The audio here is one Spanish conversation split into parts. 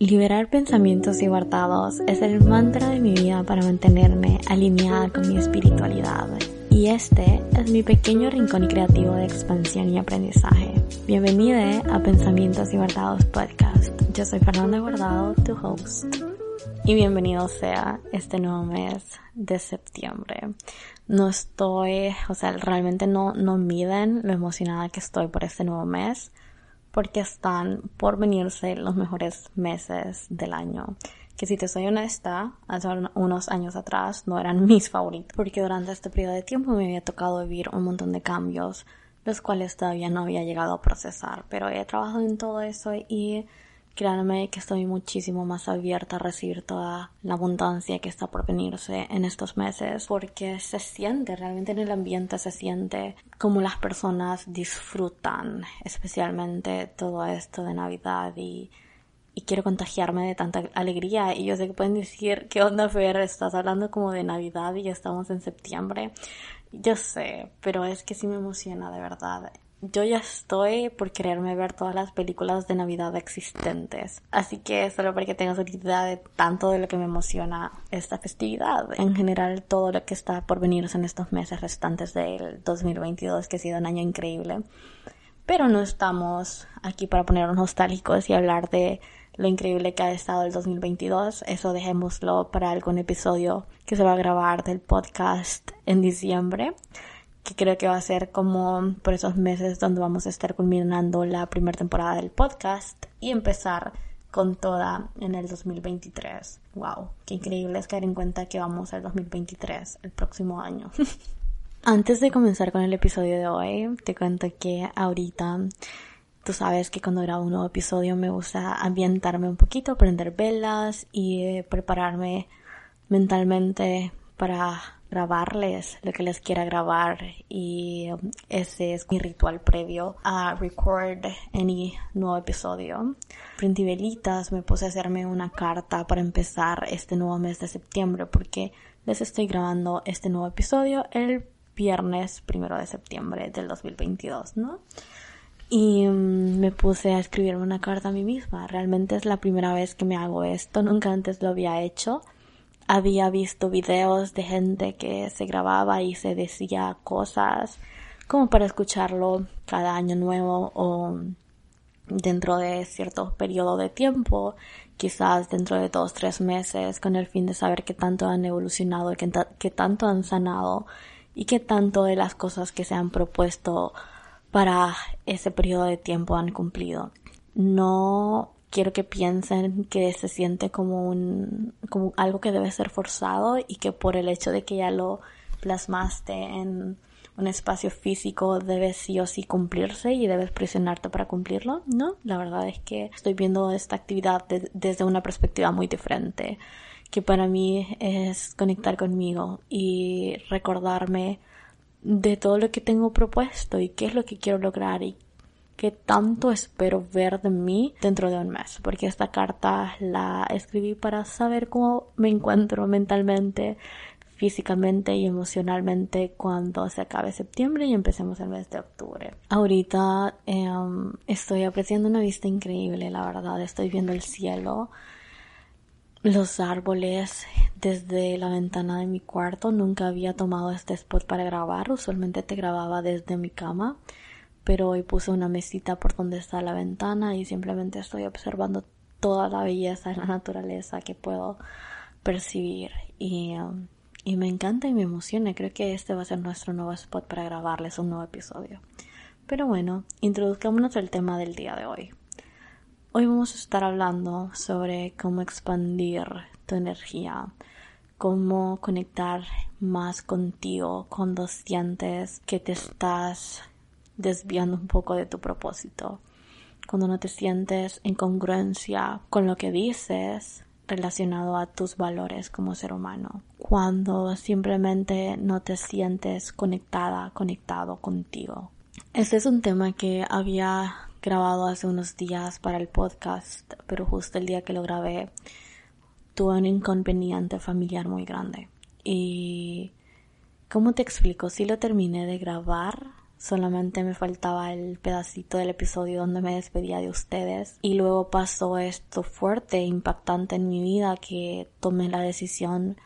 Liberar pensamientos guardados es el mantra de mi vida para mantenerme alineada con mi espiritualidad. Y este es mi pequeño rincón creativo de expansión y aprendizaje. Bienvenida a Pensamientos Guardados Podcast. Yo soy Fernanda Guardado, tu host. Y bienvenido sea este nuevo mes de septiembre. No estoy, o sea, realmente no, no miden lo emocionada que estoy por este nuevo mes porque están por venirse los mejores meses del año. Que si te soy honesta, hace unos años atrás no eran mis favoritos, porque durante este periodo de tiempo me había tocado vivir un montón de cambios, los cuales todavía no había llegado a procesar, pero he trabajado en todo eso y créanme que estoy muchísimo más abierta a recibir toda la abundancia que está por venirse en estos meses porque se siente, realmente en el ambiente se siente como las personas disfrutan especialmente todo esto de Navidad y, y quiero contagiarme de tanta alegría. Y yo sé que pueden decir ¿qué onda Fer? Estás hablando como de Navidad y ya estamos en septiembre yo sé, pero es que sí me emociona de verdad yo ya estoy por quererme ver todas las películas de Navidad existentes. Así que solo para que tengas una idea de tanto de lo que me emociona esta festividad. En general, todo lo que está por venirse en estos meses restantes del 2022, que ha sido un año increíble. Pero no estamos aquí para ponernos nostálgicos y hablar de lo increíble que ha estado el 2022. Eso dejémoslo para algún episodio que se va a grabar del podcast en diciembre que creo que va a ser como por esos meses donde vamos a estar culminando la primera temporada del podcast y empezar con toda en el 2023. Wow, qué increíble es caer en cuenta que vamos al 2023 el próximo año. Antes de comenzar con el episodio de hoy, te cuento que ahorita tú sabes que cuando grabo un nuevo episodio me gusta ambientarme un poquito, prender velas y prepararme mentalmente para grabarles lo que les quiera grabar y ese es mi ritual previo a record any nuevo episodio. Prendí velitas, me puse a hacerme una carta para empezar este nuevo mes de septiembre porque les estoy grabando este nuevo episodio el viernes primero de septiembre del 2022, ¿no? Y um, me puse a escribirme una carta a mí misma. Realmente es la primera vez que me hago esto, nunca antes lo había hecho había visto videos de gente que se grababa y se decía cosas como para escucharlo cada año nuevo o dentro de cierto periodo de tiempo, quizás dentro de dos, tres meses, con el fin de saber qué tanto han evolucionado, qué, qué tanto han sanado y qué tanto de las cosas que se han propuesto para ese periodo de tiempo han cumplido. No quiero que piensen que se siente como un como algo que debe ser forzado y que por el hecho de que ya lo plasmaste en un espacio físico debe sí o sí cumplirse y debes presionarte para cumplirlo. No, la verdad es que estoy viendo esta actividad de, desde una perspectiva muy diferente, que para mí es conectar conmigo y recordarme de todo lo que tengo propuesto y qué es lo que quiero lograr y qué tanto espero ver de mí dentro de un mes, porque esta carta la escribí para saber cómo me encuentro mentalmente, físicamente y emocionalmente cuando se acabe septiembre y empecemos el mes de octubre. Ahorita eh, estoy apreciando una vista increíble, la verdad, estoy viendo el cielo, los árboles desde la ventana de mi cuarto. Nunca había tomado este spot para grabar, usualmente te grababa desde mi cama pero hoy puse una mesita por donde está la ventana y simplemente estoy observando toda la belleza de la naturaleza que puedo percibir y, um, y me encanta y me emociona. Creo que este va a ser nuestro nuevo spot para grabarles un nuevo episodio. Pero bueno, introduzcámonos al tema del día de hoy. Hoy vamos a estar hablando sobre cómo expandir tu energía, cómo conectar más contigo cuando sientes que te estás desviando un poco de tu propósito. cuando no te sientes en congruencia con lo que dices relacionado a tus valores como ser humano, cuando simplemente no te sientes conectada, conectado contigo. Este es un tema que había grabado hace unos días para el podcast, pero justo el día que lo grabé tuve un inconveniente familiar muy grande. Y, ¿cómo te explico? Si lo terminé de grabar, solamente me faltaba el pedacito del episodio donde me despedía de ustedes. Y luego pasó esto fuerte, impactante en mi vida, que tomé la decisión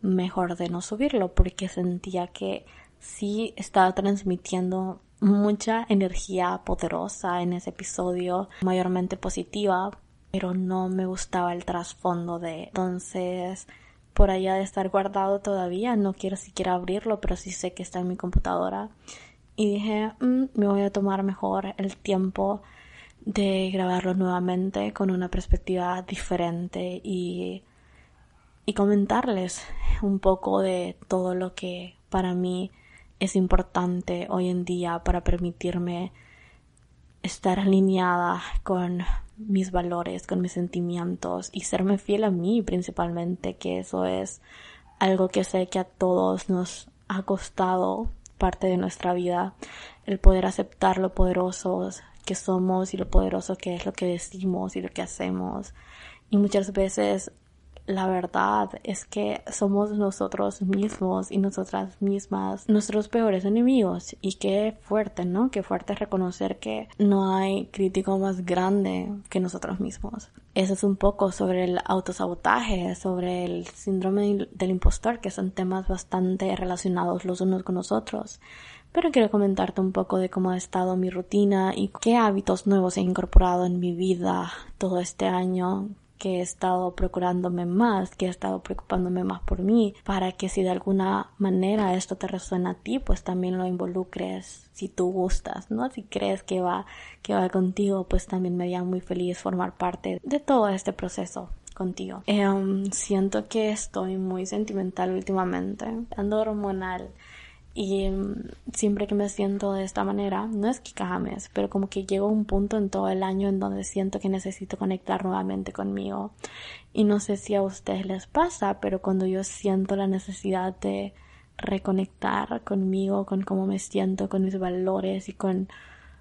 mejor de no subirlo, porque sentía que sí estaba transmitiendo mucha energía poderosa en ese episodio, mayormente positiva, pero no me gustaba el trasfondo de entonces por allá de estar guardado todavía no quiero siquiera abrirlo pero sí sé que está en mi computadora y dije mm, me voy a tomar mejor el tiempo de grabarlo nuevamente con una perspectiva diferente y y comentarles un poco de todo lo que para mí es importante hoy en día para permitirme estar alineada con mis valores, con mis sentimientos y serme fiel a mí principalmente, que eso es algo que sé que a todos nos ha costado parte de nuestra vida, el poder aceptar lo poderosos que somos y lo poderoso que es lo que decimos y lo que hacemos. Y muchas veces la verdad es que somos nosotros mismos y nosotras mismas nuestros peores enemigos y qué fuerte, ¿no? Qué fuerte reconocer que no hay crítico más grande que nosotros mismos. Eso es un poco sobre el autosabotaje, sobre el síndrome del impostor, que son temas bastante relacionados los unos con los otros. Pero quiero comentarte un poco de cómo ha estado mi rutina y qué hábitos nuevos he incorporado en mi vida todo este año que he estado procurándome más, que he estado preocupándome más por mí, para que si de alguna manera esto te resuena a ti, pues también lo involucres si tú gustas, ¿no? Si crees que va, que va contigo, pues también me haría muy feliz formar parte de todo este proceso contigo. Em, siento que estoy muy sentimental últimamente, ando hormonal y mm, siempre que me siento de esta manera, no es que cames, pero como que llego a un punto en todo el año en donde siento que necesito conectar nuevamente conmigo. Y no sé si a ustedes les pasa, pero cuando yo siento la necesidad de reconectar conmigo, con cómo me siento, con mis valores y con,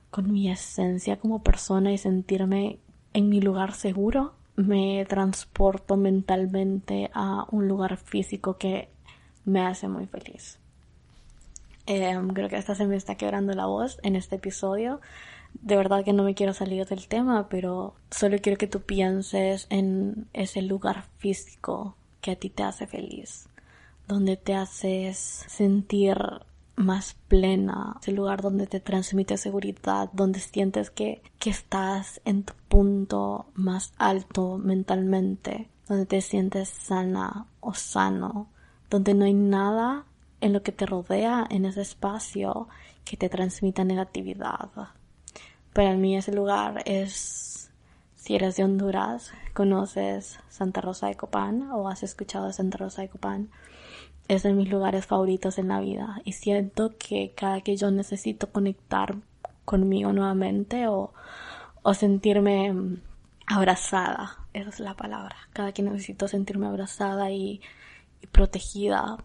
con mi esencia como persona y sentirme en mi lugar seguro, me transporto mentalmente a un lugar físico que me hace muy feliz. Em, creo que hasta se me está quebrando la voz en este episodio. De verdad que no me quiero salir del tema, pero solo quiero que tú pienses en ese lugar físico que a ti te hace feliz, donde te haces sentir más plena, ese lugar donde te transmite seguridad, donde sientes que, que estás en tu punto más alto mentalmente, donde te sientes sana o sano, donde no hay nada en lo que te rodea en ese espacio que te transmita negatividad. Para mí ese lugar es, si eres de Honduras, conoces Santa Rosa de Copán o has escuchado Santa Rosa de Copán, es de mis lugares favoritos en la vida y siento que cada que yo necesito conectar conmigo nuevamente o, o sentirme abrazada, esa es la palabra, cada que necesito sentirme abrazada y protegida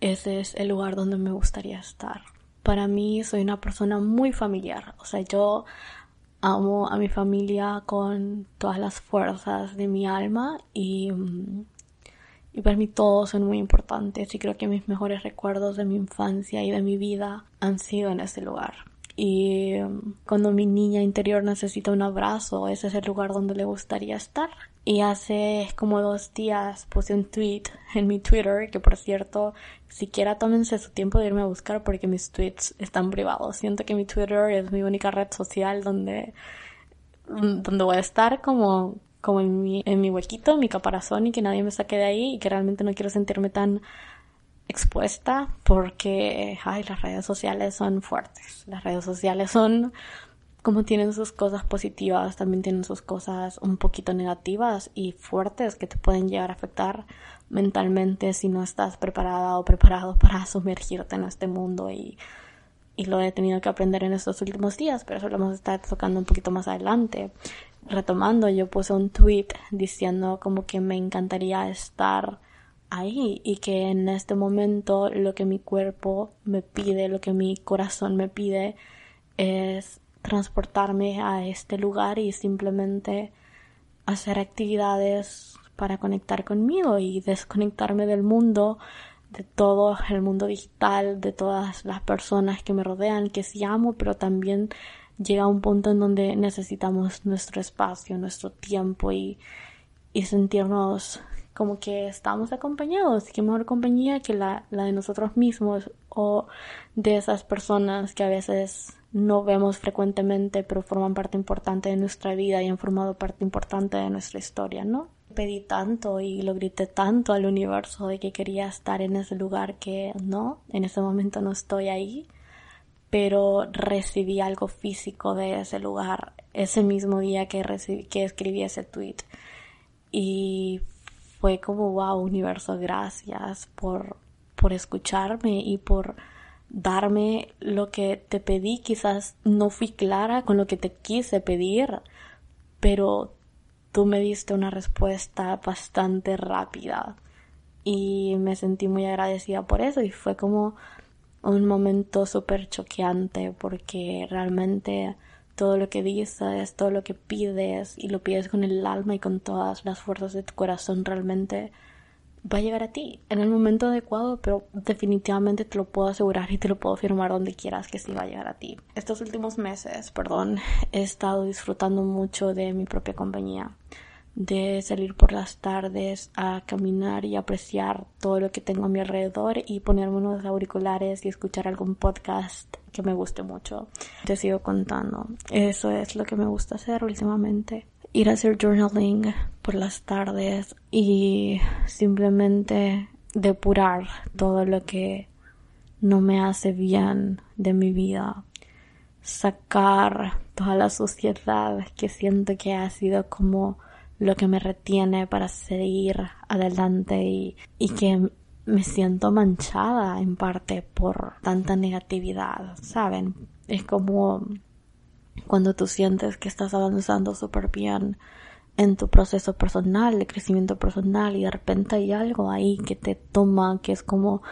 ese es el lugar donde me gustaría estar. Para mí soy una persona muy familiar, o sea, yo amo a mi familia con todas las fuerzas de mi alma y, mm, y para mí todos son muy importantes y creo que mis mejores recuerdos de mi infancia y de mi vida han sido en ese lugar. Y mm, cuando mi niña interior necesita un abrazo, ese es el lugar donde le gustaría estar. Y hace como dos días puse un tweet en mi Twitter, que por cierto, siquiera tómense su tiempo de irme a buscar porque mis tweets están privados. Siento que mi Twitter es mi única red social donde, donde voy a estar como, como en mi, en mi huequito, mi caparazón y que nadie me saque de ahí y que realmente no quiero sentirme tan expuesta porque, ay, las redes sociales son fuertes. Las redes sociales son como tienen sus cosas positivas, también tienen sus cosas un poquito negativas y fuertes que te pueden llegar a afectar mentalmente si no estás preparada o preparado para sumergirte en este mundo y, y lo he tenido que aprender en estos últimos días, pero eso lo vamos a estar tocando un poquito más adelante. Retomando, yo puse un tweet diciendo como que me encantaría estar ahí y que en este momento lo que mi cuerpo me pide, lo que mi corazón me pide es transportarme a este lugar y simplemente hacer actividades para conectar conmigo y desconectarme del mundo, de todo el mundo digital, de todas las personas que me rodean, que sí amo, pero también llega un punto en donde necesitamos nuestro espacio, nuestro tiempo y, y sentirnos como que estamos acompañados, qué mejor compañía que la, la de nosotros mismos o de esas personas que a veces no vemos frecuentemente pero forman parte importante de nuestra vida y han formado parte importante de nuestra historia, ¿no? Pedí tanto y lo grité tanto al universo de que quería estar en ese lugar que no, en ese momento no estoy ahí, pero recibí algo físico de ese lugar ese mismo día que, escribí ese tweet y fue como, wow, universo, gracias por, por escucharme y por darme lo que te pedí. Quizás no fui clara con lo que te quise pedir, pero tú me diste una respuesta bastante rápida y me sentí muy agradecida por eso y fue como un momento súper choqueante porque realmente todo lo que dices, todo lo que pides y lo pides con el alma y con todas las fuerzas de tu corazón realmente va a llegar a ti en el momento adecuado, pero definitivamente te lo puedo asegurar y te lo puedo firmar donde quieras que sí va a llegar a ti. Estos últimos meses, perdón, he estado disfrutando mucho de mi propia compañía de salir por las tardes a caminar y apreciar todo lo que tengo a mi alrededor y ponerme unos auriculares y escuchar algún podcast que me guste mucho. Te sigo contando. Eso es lo que me gusta hacer últimamente. Ir a hacer journaling por las tardes y simplemente depurar todo lo que no me hace bien de mi vida. Sacar toda la suciedad que siento que ha sido como lo que me retiene para seguir adelante y, y que me siento manchada en parte por tanta negatividad, ¿saben? Es como cuando tú sientes que estás avanzando súper bien en tu proceso personal, de crecimiento personal y de repente hay algo ahí que te toma, que es como,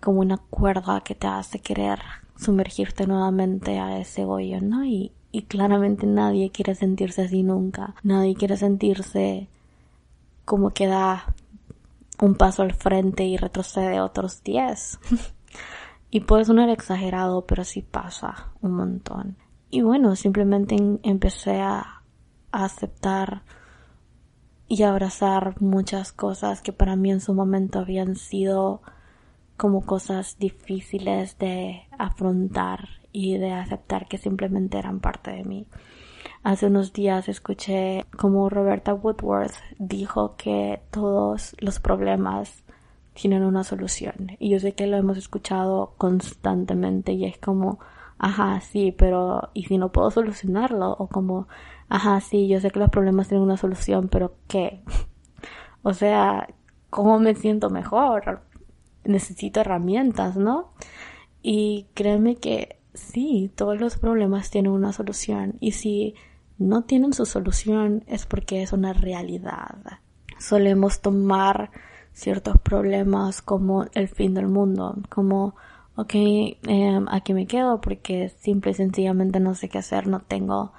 como una cuerda que te hace querer sumergirte nuevamente a ese hoyo, ¿no? Y, y claramente nadie quiere sentirse así nunca. Nadie quiere sentirse como que da un paso al frente y retrocede otros diez. y puede sonar exagerado, pero sí pasa un montón. Y bueno, simplemente empecé a, aceptar y abrazar muchas cosas que para mí en su momento habían sido como cosas difíciles de afrontar y de aceptar que simplemente eran parte de mí. Hace unos días escuché como Roberta Woodworth dijo que todos los problemas tienen una solución. Y yo sé que lo hemos escuchado constantemente y es como, ajá, sí, pero ¿y si no puedo solucionarlo? O como, ajá, sí, yo sé que los problemas tienen una solución, pero ¿qué? o sea, ¿cómo me siento mejor? Necesito herramientas, ¿no? Y créeme que sí, todos los problemas tienen una solución y si no tienen su solución es porque es una realidad. Solemos tomar ciertos problemas como el fin del mundo, como, ok, em, aquí me quedo porque simple y sencillamente no sé qué hacer, no tengo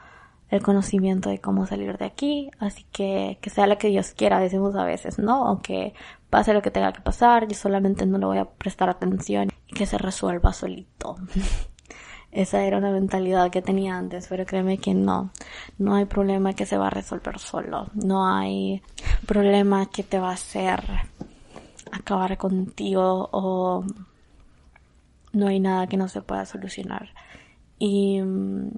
el conocimiento de cómo salir de aquí, así que que sea lo que Dios quiera, decimos a veces, ¿no? O que pase lo que tenga que pasar, yo solamente no le voy a prestar atención y que se resuelva solito. Esa era una mentalidad que tenía antes, pero créeme que no. No hay problema que se va a resolver solo. No hay problema que te va a hacer acabar contigo o no hay nada que no se pueda solucionar. Y mm,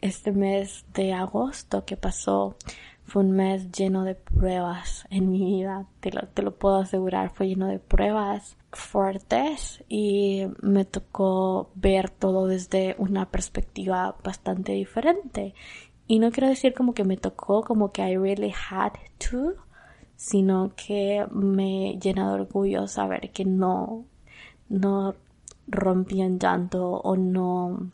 este mes de agosto que pasó fue un mes lleno de pruebas en mi vida, te lo, te lo puedo asegurar, fue lleno de pruebas fuertes y me tocó ver todo desde una perspectiva bastante diferente. Y no quiero decir como que me tocó, como que I really had to, sino que me llena de orgullo saber que no, no rompí en llanto o no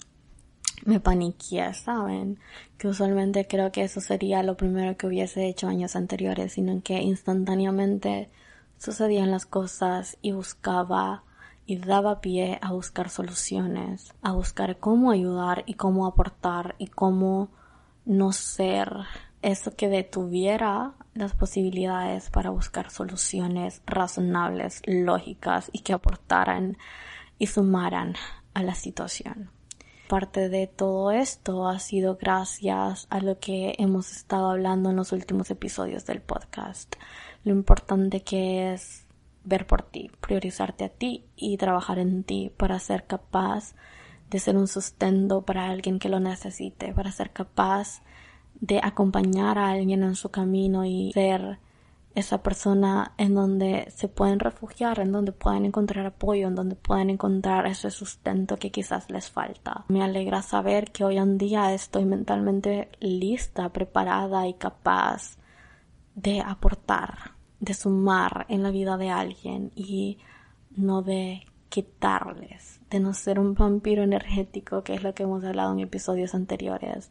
me paniqué, ¿saben? Que usualmente creo que eso sería lo primero que hubiese hecho años anteriores, sino que instantáneamente sucedían las cosas y buscaba y daba pie a buscar soluciones, a buscar cómo ayudar y cómo aportar y cómo no ser eso que detuviera las posibilidades para buscar soluciones razonables, lógicas y que aportaran y sumaran a la situación. Parte de todo esto ha sido gracias a lo que hemos estado hablando en los últimos episodios del podcast. Lo importante que es ver por ti, priorizarte a ti y trabajar en ti para ser capaz de ser un sustento para alguien que lo necesite, para ser capaz de acompañar a alguien en su camino y ser esa persona en donde se pueden refugiar, en donde pueden encontrar apoyo, en donde pueden encontrar ese sustento que quizás les falta. Me alegra saber que hoy en día estoy mentalmente lista, preparada y capaz de aportar, de sumar en la vida de alguien y no de quitarles, de no ser un vampiro energético, que es lo que hemos hablado en episodios anteriores,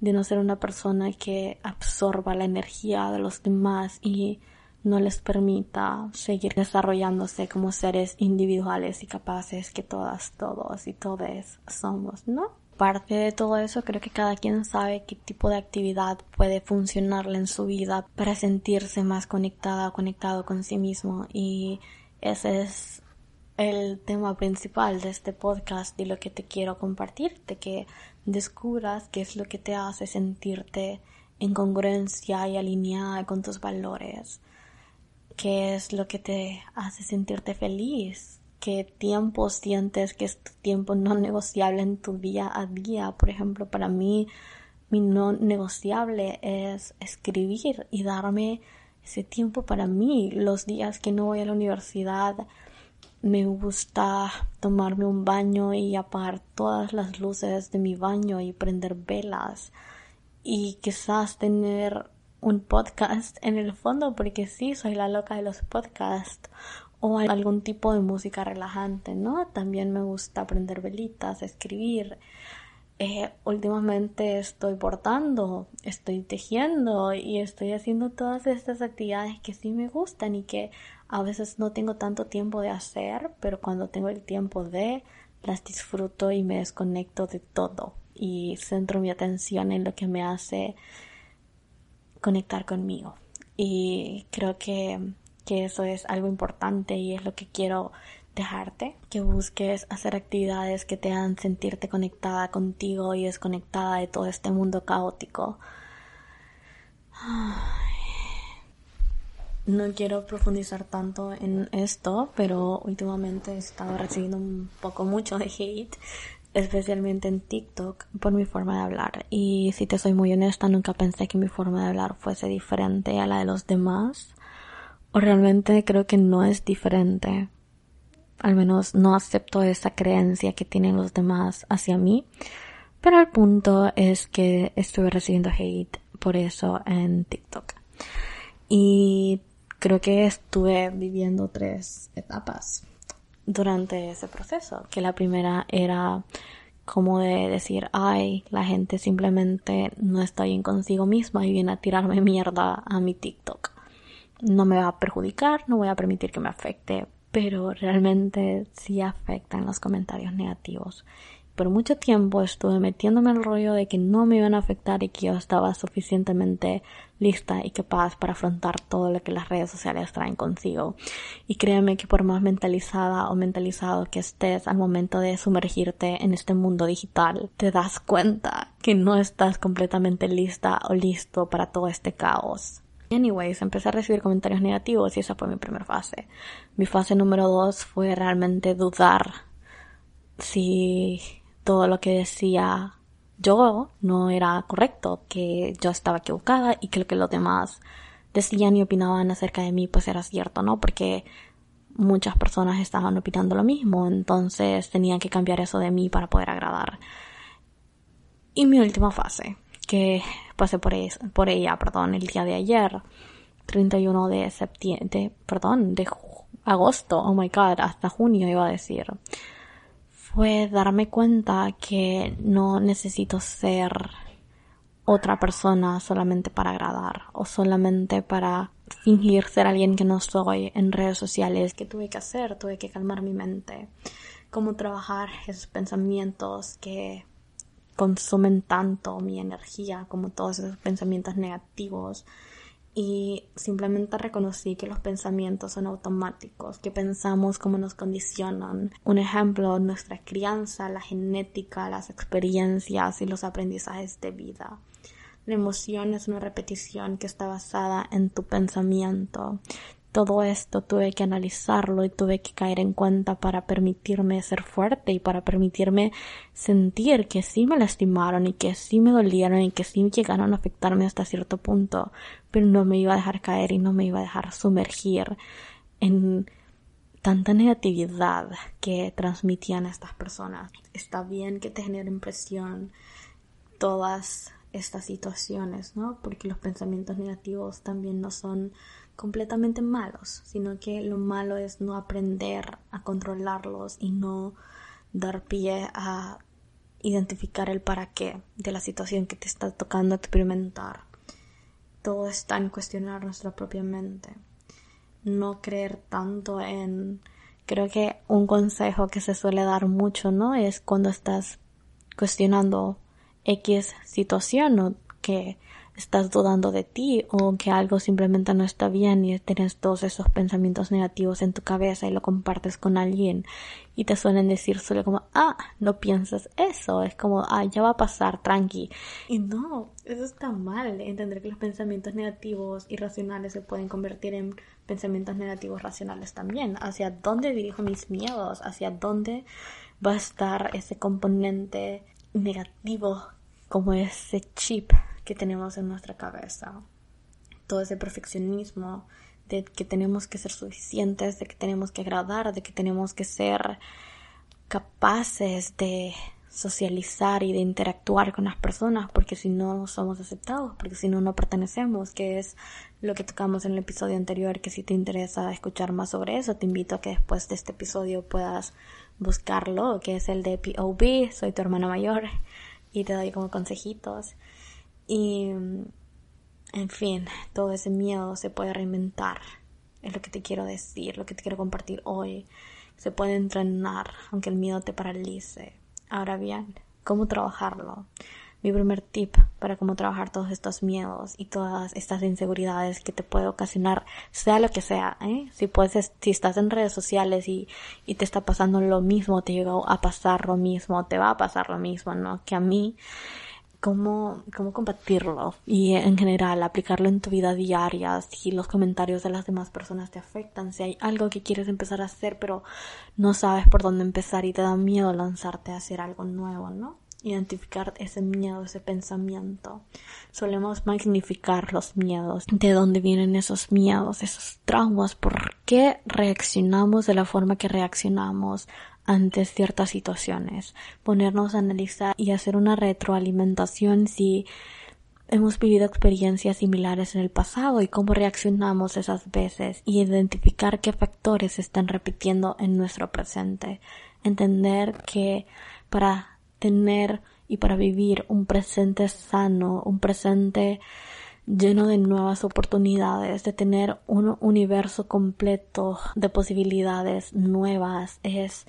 de no ser una persona que absorba la energía de los demás y no les permita seguir desarrollándose como seres individuales y capaces que todas, todos y todes somos, ¿no? Parte de todo eso, creo que cada quien sabe qué tipo de actividad puede funcionarle en su vida para sentirse más conectada, conectado con sí mismo y ese es el tema principal de este podcast y lo que te quiero compartirte, que descubras qué es lo que te hace sentirte en congruencia y alineada con tus valores, qué es lo que te hace sentirte feliz, qué tiempo sientes que es tu tiempo no negociable en tu día a día. Por ejemplo, para mí, mi no negociable es escribir y darme ese tiempo para mí, los días que no voy a la universidad, me gusta tomarme un baño y apagar todas las luces de mi baño y prender velas y quizás tener un podcast en el fondo porque sí soy la loca de los podcasts o algún tipo de música relajante, ¿no? También me gusta prender velitas, escribir. Eh, últimamente estoy bordando, estoy tejiendo y estoy haciendo todas estas actividades que sí me gustan y que a veces no tengo tanto tiempo de hacer, pero cuando tengo el tiempo de, las disfruto y me desconecto de todo y centro mi atención en lo que me hace conectar conmigo. Y creo que, que eso es algo importante y es lo que quiero dejarte, que busques hacer actividades que te hagan sentirte conectada contigo y desconectada de todo este mundo caótico. No quiero profundizar tanto en esto, pero últimamente he estado recibiendo un poco mucho de hate, especialmente en TikTok, por mi forma de hablar. Y si te soy muy honesta, nunca pensé que mi forma de hablar fuese diferente a la de los demás. O realmente creo que no es diferente. Al menos no acepto esa creencia que tienen los demás hacia mí. Pero el punto es que estuve recibiendo hate por eso en TikTok. Y creo que estuve viviendo tres etapas durante ese proceso, que la primera era como de decir, ay, la gente simplemente no está bien consigo misma y viene a tirarme mierda a mi TikTok. No me va a perjudicar, no voy a permitir que me afecte, pero realmente sí afectan los comentarios negativos por mucho tiempo estuve metiéndome el rollo de que no me iban a afectar y que yo estaba suficientemente lista y capaz para afrontar todo lo que las redes sociales traen consigo. Y créeme que por más mentalizada o mentalizado que estés al momento de sumergirte en este mundo digital, te das cuenta que no estás completamente lista o listo para todo este caos. Anyways, empecé a recibir comentarios negativos y esa fue mi primera fase. Mi fase número dos fue realmente dudar si todo lo que decía yo no era correcto, que yo estaba equivocada y que lo que los demás decían y opinaban acerca de mí pues era cierto, ¿no? Porque muchas personas estaban opinando lo mismo, entonces tenía que cambiar eso de mí para poder agradar. Y mi última fase, que pasé por, por ella, perdón, el día de ayer, 31 de septiembre, perdón, de agosto, oh my god, hasta junio iba a decir fue darme cuenta que no necesito ser otra persona solamente para agradar o solamente para fingir ser alguien que no soy en redes sociales. ¿Qué tuve que hacer? Tuve que calmar mi mente. Cómo trabajar esos pensamientos que consumen tanto mi energía como todos esos pensamientos negativos y simplemente reconocí que los pensamientos son automáticos, que pensamos como nos condicionan. Un ejemplo, nuestra crianza, la genética, las experiencias y los aprendizajes de vida. La emoción es una repetición que está basada en tu pensamiento todo esto tuve que analizarlo y tuve que caer en cuenta para permitirme ser fuerte y para permitirme sentir que sí me lastimaron y que sí me dolieron y que sí llegaron a afectarme hasta cierto punto, pero no me iba a dejar caer y no me iba a dejar sumergir en tanta negatividad que transmitían estas personas. Está bien que te genere impresión todas estas situaciones, ¿no? Porque los pensamientos negativos también no son completamente malos, sino que lo malo es no aprender a controlarlos y no dar pie a identificar el para qué de la situación que te está tocando experimentar. Todo está en cuestionar nuestra propia mente. No creer tanto en... Creo que un consejo que se suele dar mucho, ¿no? Es cuando estás cuestionando X situación o que estás dudando de ti o que algo simplemente no está bien y tienes todos esos pensamientos negativos en tu cabeza y lo compartes con alguien y te suelen decir solo como, ah, no piensas eso, es como, ah, ya va a pasar, tranqui. Y no, eso está mal, entender que los pensamientos negativos irracionales se pueden convertir en pensamientos negativos racionales también. ¿Hacia dónde dirijo mis miedos? ¿Hacia dónde va a estar ese componente negativo como ese chip que tenemos en nuestra cabeza. Todo ese perfeccionismo de que tenemos que ser suficientes, de que tenemos que agradar, de que tenemos que ser capaces de socializar y de interactuar con las personas, porque si no somos aceptados, porque si no no pertenecemos, que es lo que tocamos en el episodio anterior, que si te interesa escuchar más sobre eso, te invito a que después de este episodio puedas buscarlo, que es el de POB, soy tu hermana mayor, y te doy como consejitos. Y, en fin, todo ese miedo se puede reinventar. Es lo que te quiero decir, lo que te quiero compartir hoy. Se puede entrenar, aunque el miedo te paralice. Ahora bien, ¿cómo trabajarlo? Mi primer tip para cómo trabajar todos estos miedos y todas estas inseguridades que te puede ocasionar, sea lo que sea, ¿eh? Si puedes, si estás en redes sociales y, y te está pasando lo mismo, te llega a pasar lo mismo, te va a pasar lo mismo, ¿no? Que a mí, cómo, cómo combatirlo y en general aplicarlo en tu vida diaria, si los comentarios de las demás personas te afectan, si hay algo que quieres empezar a hacer pero no sabes por dónde empezar y te da miedo lanzarte a hacer algo nuevo, ¿no? Identificar ese miedo, ese pensamiento. Solemos magnificar los miedos. ¿De dónde vienen esos miedos, esos traumas? ¿Por qué reaccionamos de la forma que reaccionamos? Ante ciertas situaciones, ponernos a analizar y hacer una retroalimentación si hemos vivido experiencias similares en el pasado y cómo reaccionamos esas veces y identificar qué factores se están repitiendo en nuestro presente. Entender que para tener y para vivir un presente sano, un presente lleno de nuevas oportunidades, de tener un universo completo de posibilidades nuevas, es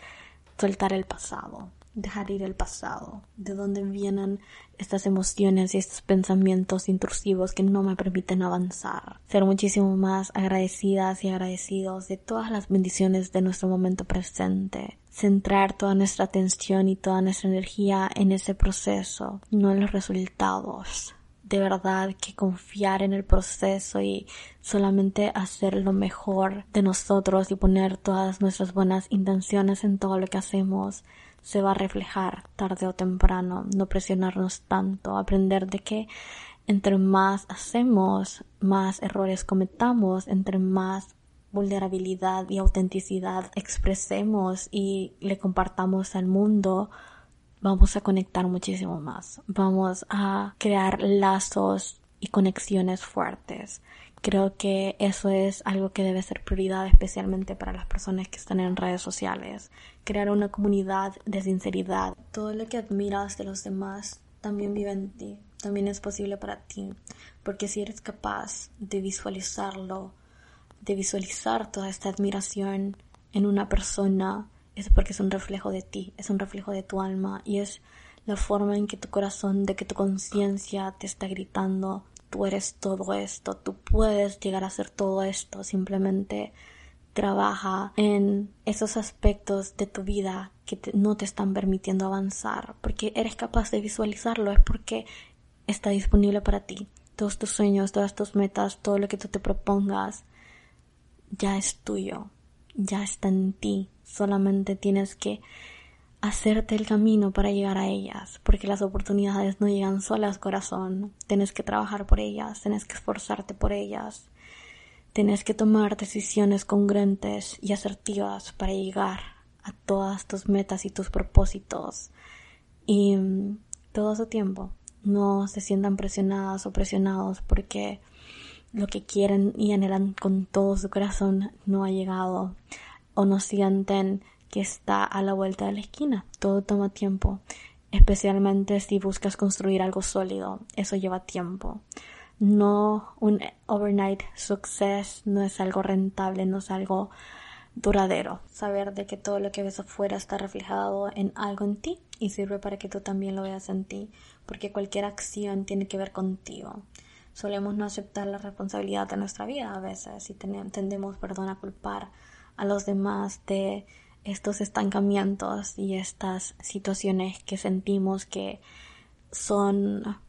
soltar el pasado, dejar ir el pasado, de dónde vienen estas emociones y estos pensamientos intrusivos que no me permiten avanzar, ser muchísimo más agradecidas y agradecidos de todas las bendiciones de nuestro momento presente, centrar toda nuestra atención y toda nuestra energía en ese proceso, no en los resultados de verdad que confiar en el proceso y solamente hacer lo mejor de nosotros y poner todas nuestras buenas intenciones en todo lo que hacemos se va a reflejar tarde o temprano, no presionarnos tanto, aprender de que entre más hacemos, más errores cometamos, entre más vulnerabilidad y autenticidad expresemos y le compartamos al mundo, vamos a conectar muchísimo más. Vamos a crear lazos y conexiones fuertes Creo que eso es algo que debe ser prioridad especialmente para las personas que están en redes sociales. Crear una comunidad de sinceridad. Todo lo que admiras de los demás también vive en ti, también es posible para ti. Porque si eres capaz de visualizarlo, de visualizar toda esta admiración en una persona, es porque es un reflejo de ti, es un reflejo de tu alma y es la forma en que tu corazón, de que tu conciencia te está gritando, tú eres todo esto, tú puedes llegar a ser todo esto, simplemente trabaja en esos aspectos de tu vida que no te están permitiendo avanzar, porque eres capaz de visualizarlo, es porque está disponible para ti. Todos tus sueños, todas tus metas, todo lo que tú te propongas, ya es tuyo, ya está en ti. Solamente tienes que hacerte el camino para llegar a ellas, porque las oportunidades no llegan solas, corazón. Tienes que trabajar por ellas, tienes que esforzarte por ellas, tienes que tomar decisiones congruentes y asertivas para llegar a todas tus metas y tus propósitos. Y mm, todo su tiempo. No se sientan presionadas o presionados porque lo que quieren y anhelan con todo su corazón no ha llegado o no sienten que está a la vuelta de la esquina. Todo toma tiempo, especialmente si buscas construir algo sólido. Eso lleva tiempo. No un overnight success, no es algo rentable, no es algo duradero. Saber de que todo lo que ves afuera está reflejado en algo en ti y sirve para que tú también lo veas en ti, porque cualquier acción tiene que ver contigo. Solemos no aceptar la responsabilidad de nuestra vida a veces y tendemos, perdón, a culpar a los demás de estos estancamientos y estas situaciones que sentimos que son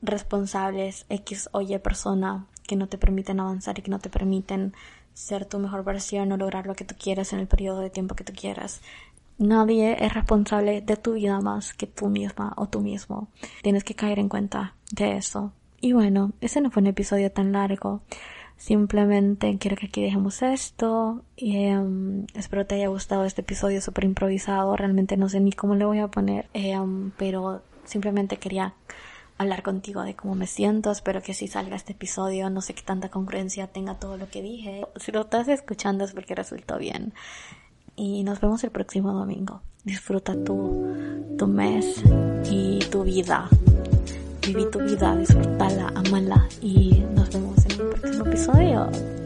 responsables X o Y persona que no te permiten avanzar y que no te permiten ser tu mejor versión o lograr lo que tú quieres en el periodo de tiempo que tú quieras. Nadie es responsable de tu vida más que tú misma o tú mismo. Tienes que caer en cuenta de eso. Y bueno, ese no fue un episodio tan largo. Simplemente quiero que aquí dejemos esto. Y, um, espero te haya gustado este episodio súper improvisado. Realmente no sé ni cómo le voy a poner. Um, pero simplemente quería hablar contigo de cómo me siento. Espero que si salga este episodio no sé qué tanta congruencia tenga todo lo que dije. Si lo estás escuchando es porque resultó bien. Y nos vemos el próximo domingo. Disfruta tu, tu mes y tu vida viví tu vida, disfrútala, amala y episodio.